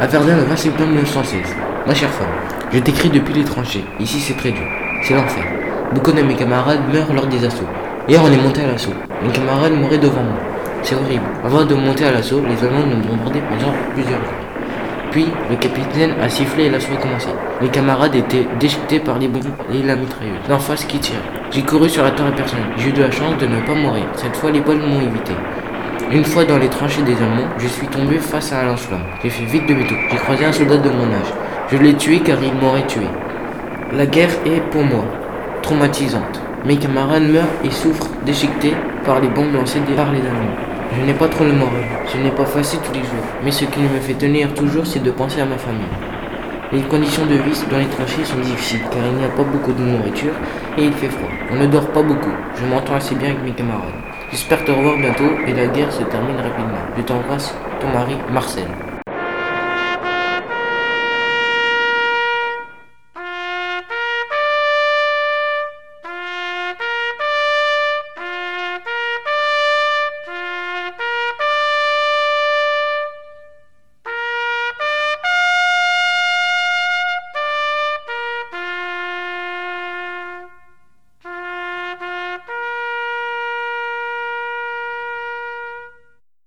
À Verdun, le 20 septembre 1916. Ma chère femme, je t'écris depuis les tranchées. Ici, c'est très dur. C'est l'enfer. Beaucoup de mes camarades meurent lors des assauts. Hier, on est monté à l'assaut. Mes camarades mouraient devant moi. C'est horrible. Avant de monter à l'assaut, les Allemands nous ont bombardé pendant plusieurs jours. Puis, le capitaine a sifflé et l'assaut a commencé. Mes camarades étaient déchiquetés par les bombes et la mitrailleuse. D'en face qui tirait. J'ai couru sur la terre personnelle. J'ai eu de la chance de ne pas mourir. Cette fois, les balles m'ont évité. Une fois dans les tranchées des Allemands, je suis tombé face à un lance-flamme. J'ai fait vite de tout. J'ai croisé un soldat de mon âge. Je l'ai tué car il m'aurait tué. La guerre est, pour moi, traumatisante. Mes camarades meurent et souffrent déchiquetés par les bombes lancées par les Allemands. Je n'ai pas trop le moral. Ce n'est pas facile tous les jours. Mais ce qui me fait tenir toujours, c'est de penser à ma famille. Les conditions de vie dans les tranchées sont difficiles car il n'y a pas beaucoup de nourriture et il fait froid. On ne dort pas beaucoup. Je m'entends assez bien avec mes camarades. J'espère te revoir bientôt et la guerre se termine rapidement. Je t'embrasse, ton mari Marcel.